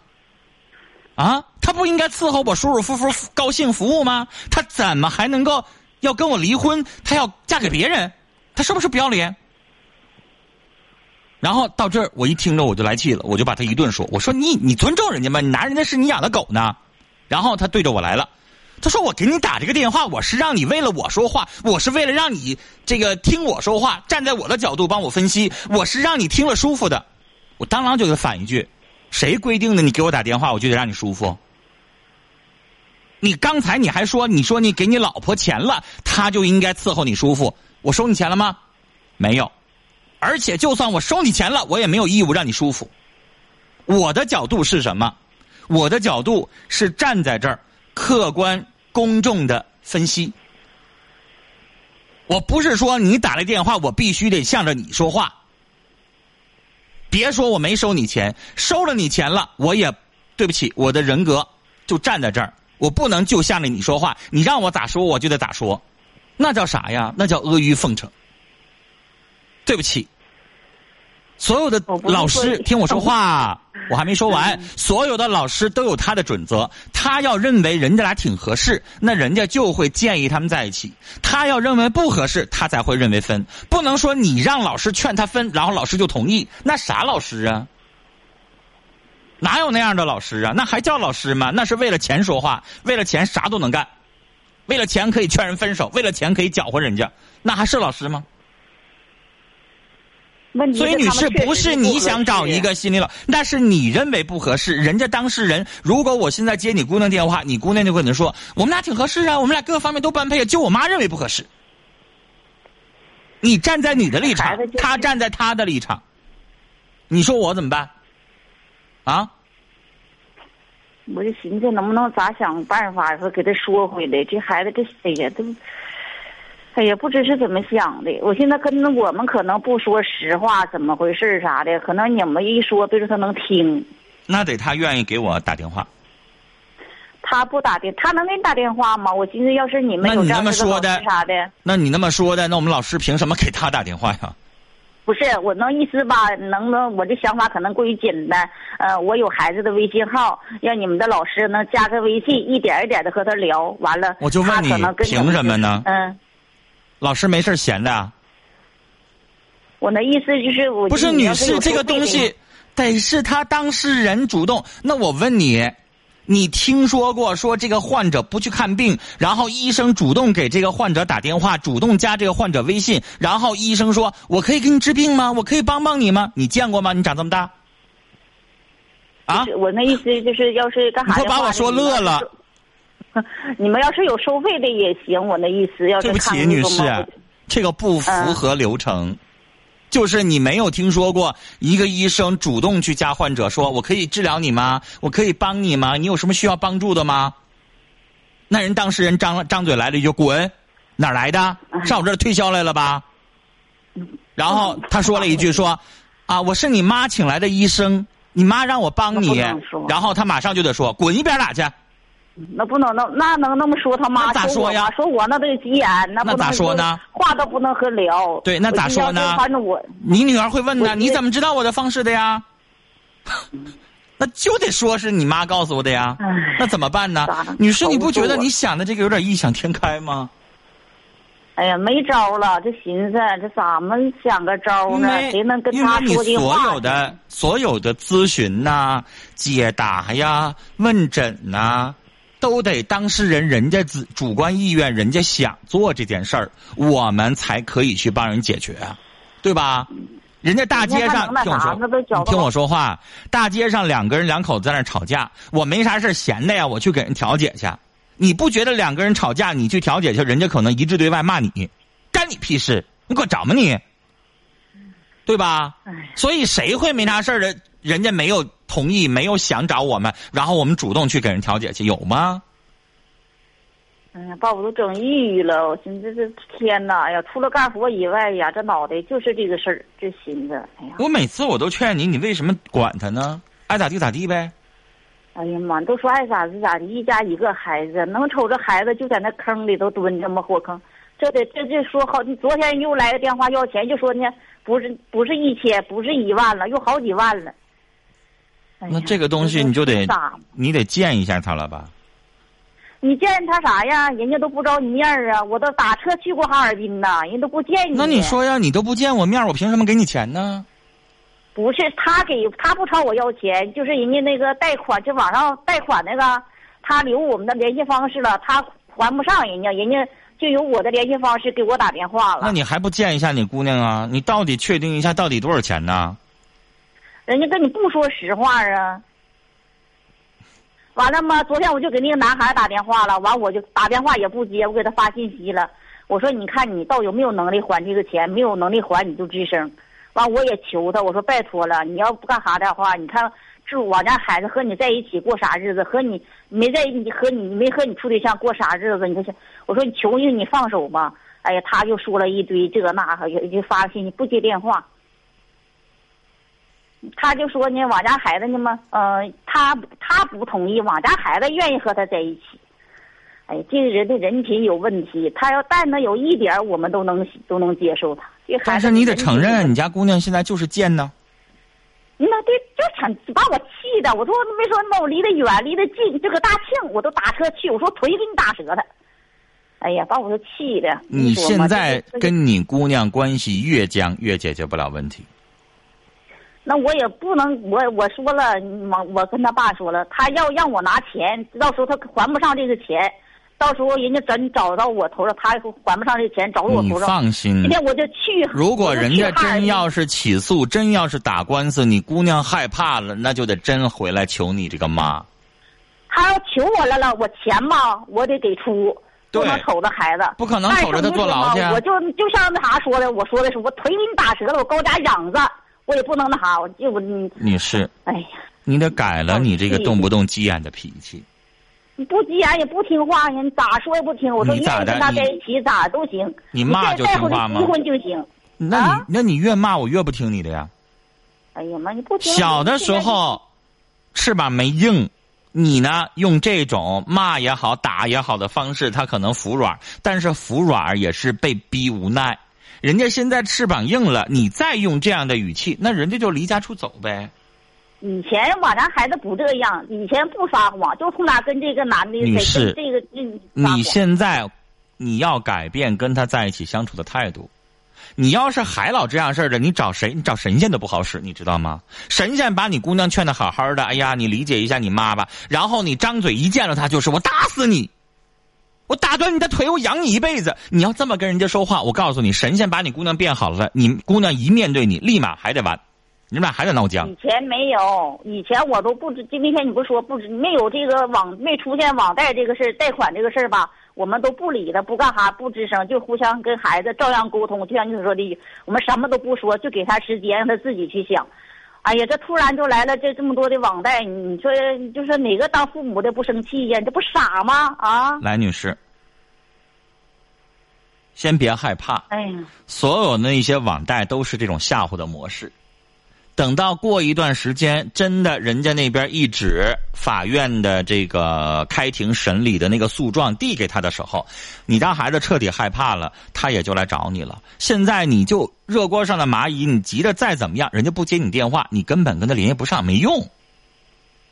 啊，她不应该伺候我舒舒服服高兴服务吗？她怎么还能够要跟我离婚？她要嫁给别人？她是不是不要脸？”然后到这儿，我一听着我就来气了，我就把他一顿说：“我说你你尊重人家吗？你拿人家是你养的狗呢。”然后他对着我来了，他说：“我给你打这个电话，我是让你为了我说话，我是为了让你这个听我说话，站在我的角度帮我分析，我是让你听了舒服的。”我当啷就得反一句：“谁规定的？你给我打电话，我就得让你舒服？你刚才你还说，你说你给你老婆钱了，她就应该伺候你舒服。我收你钱了吗？没有。而且就算我收你钱了，我也没有义务让你舒服。我的角度是什么？我的角度是站在这儿，客观公正的分析。我不是说你打来电话，我必须得向着你说话。别说我没收你钱，收了你钱了，我也对不起，我的人格就站在这儿，我不能就向着你说话。你让我咋说，我就得咋说，那叫啥呀？那叫阿谀奉承。对不起，所有的老师 [LAUGHS] 听我说话，我还没说完。所有的老师都有他的准则，他要认为人家俩挺合适，那人家就会建议他们在一起；他要认为不合适，他才会认为分。不能说你让老师劝他分，然后老师就同意，那啥老师啊？哪有那样的老师啊？那还叫老师吗？那是为了钱说话，为了钱啥都能干，为了钱可以劝人分手，为了钱可以搅和人家，那还是老师吗？所以，女士，不是你想找一个心理老，那是你认为不合适。人家当事人，如果我现在接你姑娘电话，你姑娘就跟你说，我们俩挺合适啊，我们俩各个方面都般配，就我妈认为不合适。你站在你的立场，他站在他的立场，你说我怎么办？啊？我就寻思能不能咋想办法说给他说回来，这孩子这哎呀都。哎呀，不知是怎么想的。我现在跟我们可能不说实话，怎么回事啥的，可能你们一说，别说他能听。那得他愿意给我打电话。他不打电，他能给你打电话吗？我寻思，要是你们有这样的说的啥的，那你那么说的，那我们老师凭什么给他打电话呀？不是，我能意思吧，能不能？我这想法可能过于简单。呃，我有孩子的微信号，让你们的老师能加个微信，一点一点的和他聊。完了，我就问你，凭什么呢？嗯。老师没事闲的，我那意思就是我不是女士，这个东西得是他当事人主动。那我问你，你听说过说这个患者不去看病，然后医生主动给这个患者打电话，主动加这个患者微信，然后医生说：“我可以给你治病吗？我可以帮帮你吗？”你见过吗？你长这么大啊？我那意思就是要是干啥？你快把我说乐了。[LAUGHS] 你们要是有收费的也行，我那意思要是对不起，女士，这个不符合流程。就是你没有听说过一个医生主动去加患者，说我可以治疗你吗？我可以帮你吗？你有什么需要帮助的吗？那人当事人张张嘴来了一句：“滚！”哪来的？[LAUGHS] 上我这儿推销来了吧？然后他说了一句：“说 [LAUGHS] 啊，我是你妈请来的医生，你妈让我帮你。”然后他马上就得说：“滚一边打去。”那不能，那那能那么说？他妈咋说呀？说我那得急眼，那那咋说呢？话都不能和聊。对，那咋说呢？反正我，你女儿会问呢？你怎么知道我的方式的呀？[LAUGHS] 那就得说是你妈告诉我的呀。那怎么办呢？女士，你不觉得你想的这个有点异想天开吗？哎呀，没招了，这寻思这咋们想个招呢？谁能跟他说的话？所有的所有的咨询呐、解答呀、问诊呐。都得当事人人家主主观意愿，人家想做这件事儿，我们才可以去帮人解决，对吧？人家大街上听我说，听我说话，大街上两个人两口子在那吵架，我没啥事闲的呀，我去给人调解去。你不觉得两个人吵架，你去调解去，人家可能一致对外骂你，干你屁事？你给我找吗你？对吧？所以谁会没啥事的？人家没有同意，没有想找我们，然后我们主动去给人调解去，有吗？哎呀，把我都整抑郁了。我寻思这天哪，哎呀，除了干活以外呀，这脑袋就是这个事儿，这寻思，哎呀，我每次我都劝你，你为什么管他呢？爱咋地咋地呗。哎呀妈，都说爱咋地咋地，一家一个孩子，能瞅着孩子就在那坑里头蹲着吗？火坑，这得这这说好，昨天又来个电话要钱，就说呢，不是不是一千，不是一万了，又好几万了。那这个东西你就得咋？你得见一下他了吧？你见他啥呀？人家都不着你面儿啊！我都打车去过哈尔滨呢，人都不见你。那你说呀，你都不见我面儿，我凭什么给你钱呢？不是他给他不朝我要钱，就是人家那个贷款，就网上贷款那个，他留我们的联系方式了，他还不上人家，人家就有我的联系方式给我打电话了。那你还不见一下你姑娘啊？你到底确定一下到底多少钱呢？人家跟你不说实话啊。完了吗？昨天我就给那个男孩打电话了，完我就打电话也不接，我给他发信息了。我说你看你到有没有能力还这个钱？没有能力还你就吱声。完我也求他，我说拜托了，你要不干啥的话，你看这我家孩子和你在一起过啥日子？和你没在你和你没和你处对象过啥日子？你说我说你求求你放手吧。哎呀，他就说了一堆这那个，就发信息不接电话。他就说呢，我家孩子呢嘛，呃，他他不同意，我家孩子愿意和他在一起。哎，这个人的人品有问题，他要但能有一点，我们都能都能接受他。但是你得承认，你家姑娘现在就是贱呢。那对，就挺把我气的。我说为什么我离得远，离得近，这个大庆我都打车去，我说腿给你打折他。哎呀，把我都气的。你现在跟你姑娘关系越僵，越解决不了问题。那我也不能，我我说了，我我跟他爸说了，他要让我拿钱，到时候他还不上这个钱，到时候人家真找到我头上，他还不上这钱，找到我头上。放心今天我就去。如果人家真要是起诉，真要是打官司，你姑娘害怕了，那就得真回来求你这个妈。他要求我来了，我钱嘛，我得给出，不能瞅着孩子，不可能瞅着他坐牢去啊我就就像那啥说的，我说的是我腿给你打折了，我高家养着，我也不能那啥，我就我你，女士，哎呀，你得改了你这个动不动急眼的脾气。你不急眼也不听话呀，你咋说也不听，我说愿你咋的意跟他在一起咋都行，你骂就听话吗离婚就行。那你、那你越骂我越不听你的呀。哎呀妈，你不听。小的时候翅膀没硬，你呢用这种骂也好、打也好的方式，他可能服软，但是服软也是被逼无奈。人家现在翅膀硬了，你再用这样的语气，那人家就离家出走呗。以前我家孩子不这样，以前不撒谎，就从哪跟这个男的谁女士这个这你现在你要改变跟他在一起相处的态度。你要是还老这样式儿的，你找谁？你找神仙都不好使，你知道吗？神仙把你姑娘劝的好好的，哎呀，你理解一下你妈吧。然后你张嘴一见了她就是我打死你，我打断你的腿，我养你一辈子。你要这么跟人家说话，我告诉你，神仙把你姑娘变好了，你姑娘一面对你，立马还得完，你们俩还得闹僵以。前没有，以前我都不知。今天你不说不知，没有这个网，没出现网贷这个事，贷款这个事吧，我们都不理他，不干哈，不吱声，就互相跟孩子照样沟通。就像你所说的，我们什么都不说，就给他时间，让他自己去想。哎呀，这突然就来了这这么多的网贷，你说就是哪个当父母的不生气呀？这不傻吗？啊！来，女士，先别害怕。哎呀，所有的那些网贷都是这种吓唬的模式。等到过一段时间，真的人家那边一纸法院的这个开庭审理的那个诉状递给他的时候，你家孩子彻底害怕了，他也就来找你了。现在你就热锅上的蚂蚁，你急着再怎么样，人家不接你电话，你根本跟他联系不上，没用。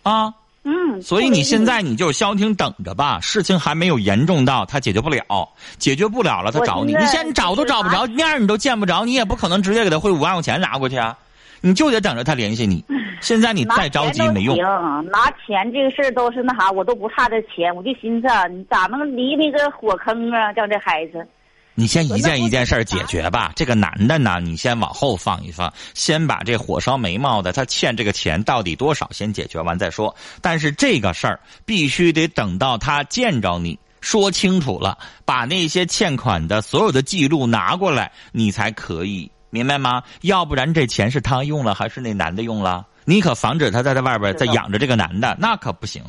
啊，嗯，所以你现在你就消停等着吧，事情还没有严重到他解决不了，解决不了了他找你，你现在找都找不着，面儿你都见不着，你也不可能直接给他汇五万块钱拿过去啊，你就得等着他联系你。[LAUGHS] 现在你再着急没用。拿钱都行拿钱这个事儿都是那啥，我都不差这钱，我就寻思啊，你咋能离那个火坑啊？叫这孩子，你先一件一件事儿解决吧。这个男的呢，你先往后放一放，先把这火烧眉毛的他欠这个钱到底多少先解决完再说。但是这个事儿必须得等到他见着你。说清楚了，把那些欠款的所有的记录拿过来，你才可以明白吗？要不然这钱是他用了还是那男的用了？你可防止他在在外边再养着这个男的，那可不行。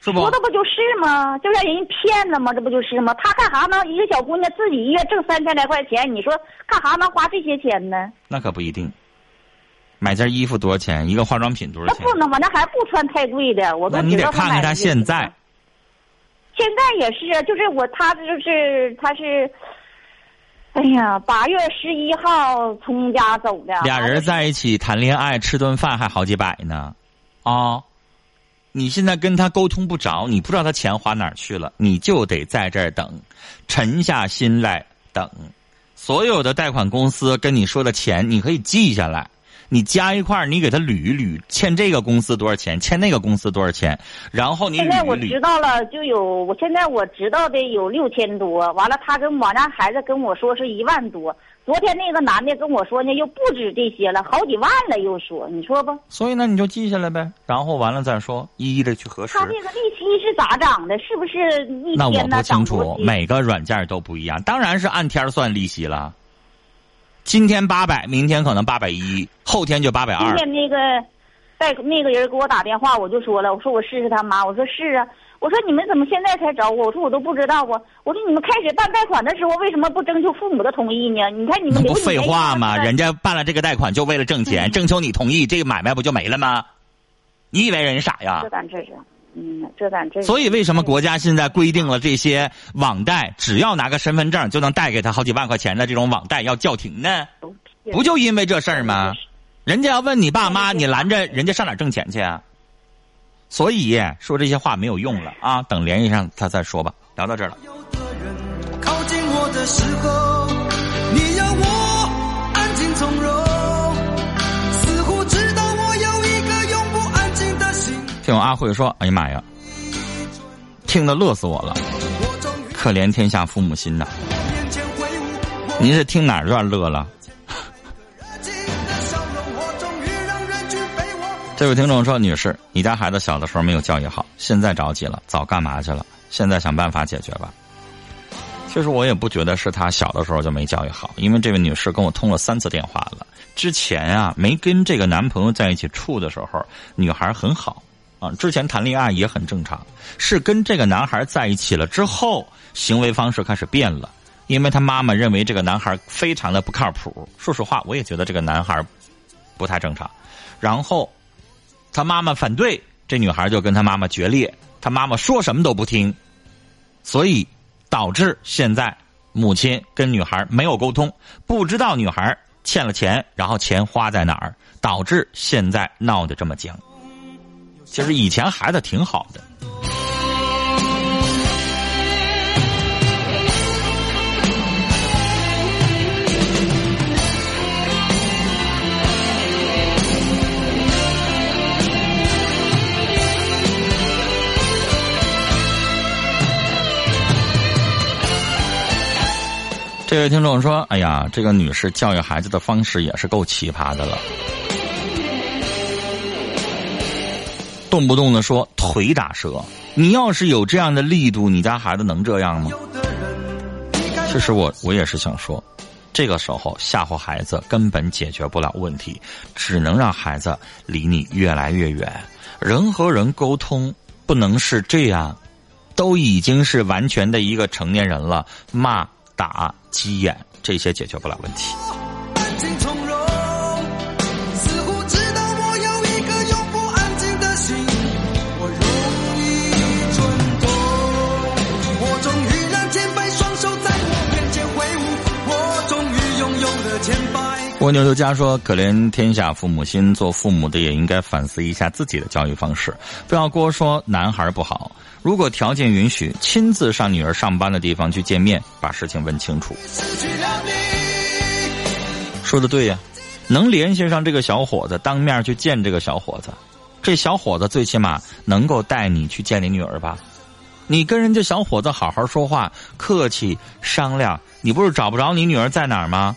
是不说的不就是吗？就让人骗了吗？这不就是吗？他干啥能一个小姑娘自己一月挣三千来块钱？你说干啥能花这些钱呢？那可不一定。买件衣服多少钱？一个化妆品多少钱？那不能，吧？那还不穿太贵的。我都那你得看看他现在。现在也是，就是我，他就是他是，哎呀，八月十一号从家走的。俩人在一起谈恋爱，吃顿饭还好几百呢，啊！你现在跟他沟通不着，你不知道他钱花哪儿去了，你就得在这儿等，沉下心来等。所有的贷款公司跟你说的钱，你可以记下来，你加一块儿，你给他捋一捋，欠这个公司多少钱，欠那个公司多少钱，然后你现在我。知道了，就有我现在我知道的有六千多，完了他跟我家孩子跟我说是一万多。昨天那个男的跟我说呢，又不止这些了，好几万了，又说，你说吧，所以呢，你就记下来呗，然后完了再说，一一的去核实。他这个利息是咋涨的？是不是一那我不清楚，每个软件都不一样，当然是按天算利息了。今天八百，明天可能八百一，后天就八百今二。天那个贷那个人给我打电话，我就说了，我说我试试他妈，我说是啊，我说你们怎么现在才找我？我说我都不知道啊，我说你们开始办贷款的时候为什么不征求父母的同意呢？你看你们不废话吗？人家办了这个贷款就为了挣钱，征求你同意，这个买卖不就没了吗？你以为人傻呀这？咱这是，嗯，这咱这。所以为什么国家现在规定了这些网贷，只要拿个身份证就能贷给他好几万块钱的这种网贷要叫停呢？不就因为这事儿吗？人家要问你爸妈，你拦着人家上哪挣钱去啊？所以说这些话没有用了啊！等联系上他再说吧。聊到这儿了。靠近我的时候，听阿慧说：“哎呀妈呀，听得乐死我了！可怜天下父母心呐！您是听哪段乐了？” [LAUGHS] 这位听众说：“女士，你家孩子小的时候没有教育好，现在着急了，早干嘛去了？现在想办法解决吧。”其实我也不觉得是他小的时候就没教育好，因为这位女士跟我通了三次电话了。之前啊，没跟这个男朋友在一起处的时候，女孩很好啊，之前谈恋爱也很正常。是跟这个男孩在一起了之后，行为方式开始变了，因为他妈妈认为这个男孩非常的不靠谱。说实话，我也觉得这个男孩不太正常。然后。他妈妈反对，这女孩就跟他妈妈决裂，他妈妈说什么都不听，所以导致现在母亲跟女孩没有沟通，不知道女孩欠了钱，然后钱花在哪儿，导致现在闹得这么僵。其实以前孩子挺好的。这位听众说：“哎呀，这个女士教育孩子的方式也是够奇葩的了，动不动的说腿打折。你要是有这样的力度，你家孩子能这样吗？其实我我也是想说，这个时候吓唬孩子根本解决不了问题，只能让孩子离你越来越远。人和人沟通不能是这样，都已经是完全的一个成年人了，骂。”打鸡眼，这些解决不了问题。蜗牛刘家说：“可怜天下父母心，做父母的也应该反思一下自己的教育方式，不要光说男孩不好。”如果条件允许，亲自上女儿上班的地方去见面，把事情问清楚。说的对呀，能联系上这个小伙子，当面去见这个小伙子，这小伙子最起码能够带你去见你女儿吧？你跟人家小伙子好好说话，客气商量，你不是找不着你女儿在哪儿吗？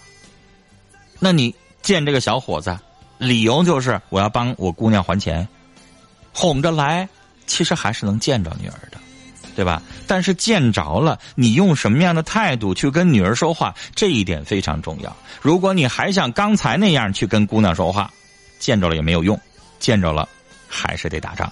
那你见这个小伙子，理由就是我要帮我姑娘还钱，哄着来。其实还是能见着女儿的，对吧？但是见着了，你用什么样的态度去跟女儿说话，这一点非常重要。如果你还像刚才那样去跟姑娘说话，见着了也没有用，见着了还是得打仗。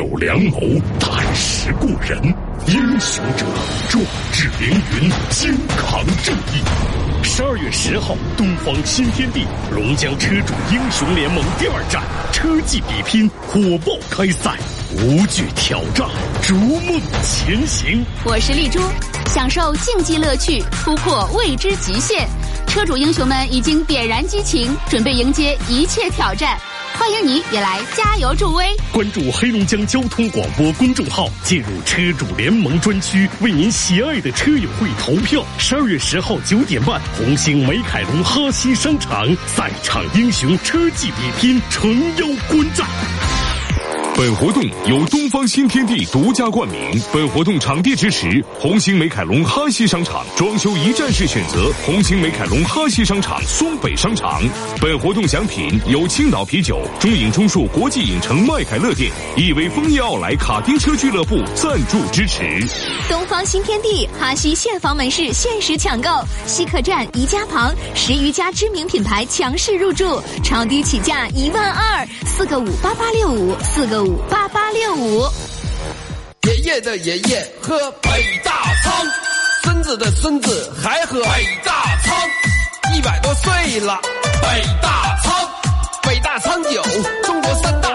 有良谋，胆识过人；英雄者，壮志凌云，肩扛正义。十二月十号，东方新天地龙江车主英雄联盟第二站车技比拼火爆开赛，无惧挑战，逐梦前行。我是丽珠，享受竞技乐趣，突破未知极限。车主英雄们已经点燃激情，准备迎接一切挑战。欢迎你也来加油助威！关注黑龙江交通广播公众号，进入车主联盟专区，为您喜爱的车友会投票。十二月十号九点半，红星美凯龙哈西商场赛场英雄车技比拼诚邀观战。本活动由东方新天地独家冠名。本活动场地支持红星美凯龙哈西商场，装修一站式选择红星美凯龙哈西商场松北商场。本活动奖品由青岛啤酒、中影中数国际影城麦凯乐店、亿威枫叶奥莱卡丁车俱乐部赞助支持。东方新天地哈西现房门市限时抢购，西客站宜家旁十余家知名品牌强势入驻，超低起价一万二，四个五八八六五，四个五八八六五。爷爷的爷爷喝北大仓，孙子的孙子还喝北大仓，一百多岁了，北大仓，北大仓酒，中国三大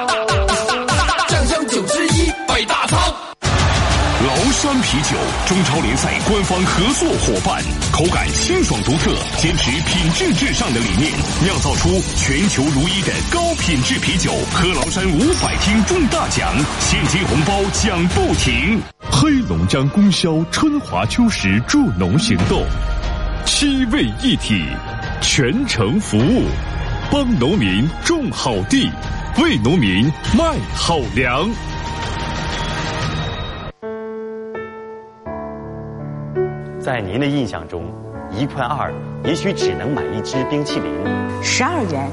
崂山啤酒中超联赛官方合作伙伴，口感清爽独特，坚持品质至上的理念，酿造出全球如一的高品质啤酒。喝崂山五百听中大奖，现金红包奖不停。黑龙江供销春华秋实助农行动，七位一体，全程服务，帮农民种好地，为农民卖好粮。在您的印象中，一块二也许只能买一支冰淇淋，十二元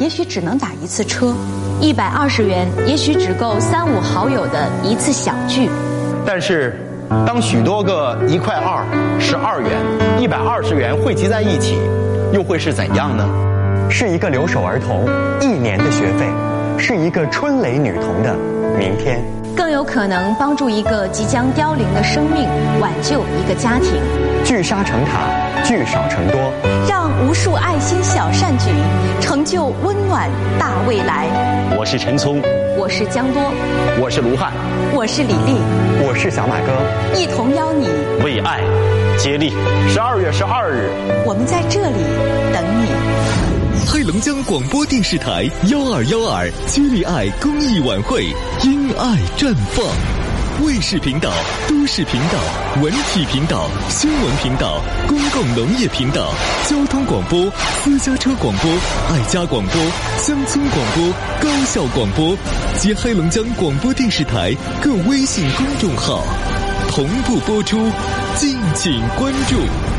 也许只能打一次车，一百二十元也许只够三五好友的一次小聚。但是，当许多个一块二、十二元、一百二十元汇集在一起，又会是怎样呢？是一个留守儿童一年的学费，是一个春蕾女童的明天。更有可能帮助一个即将凋零的生命，挽救一个家庭。聚沙成塔，聚少成多，让无数爱心小善举成就温暖大未来。我是陈聪，我是江多，我是卢汉，我是李丽，我是小马哥，一同邀你为爱接力。十二月十二日，我们在这里等你。黑龙江广播电视台幺二幺二接力爱公益晚会，因爱绽放。卫视频道、都市频道、文体频道、新闻频道、公共农业频道、交通广播、私家车广播、爱家广播、乡村广播、高校广播及黑龙江广播电视台各微信公众号同步播出，敬请关注。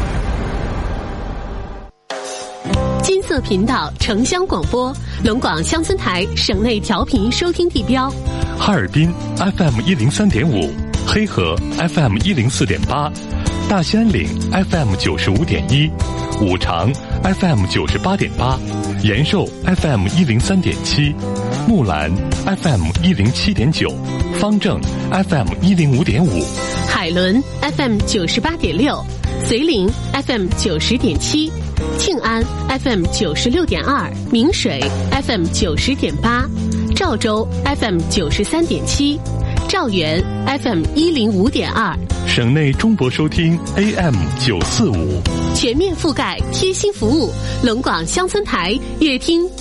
频道城乡广播，龙广乡村台省内调频收听地标。哈尔滨 FM 一零三点五，黑河 FM 一零四点八，大兴安岭 FM 九十五点一，五常 FM 九十八点八，延寿 FM 一零三点七，木兰 FM 一零七点九，方正 FM 一零五点五，海伦 FM 九十八点六，绥宁 FM 九十点七。庆安 FM 九十六点二，明水 FM 九十点八，赵州 FM 九十三点七，赵源 FM 一零五点二，省内中博收听 AM 九四五，全面覆盖，贴心服务，龙广乡村台，越听越。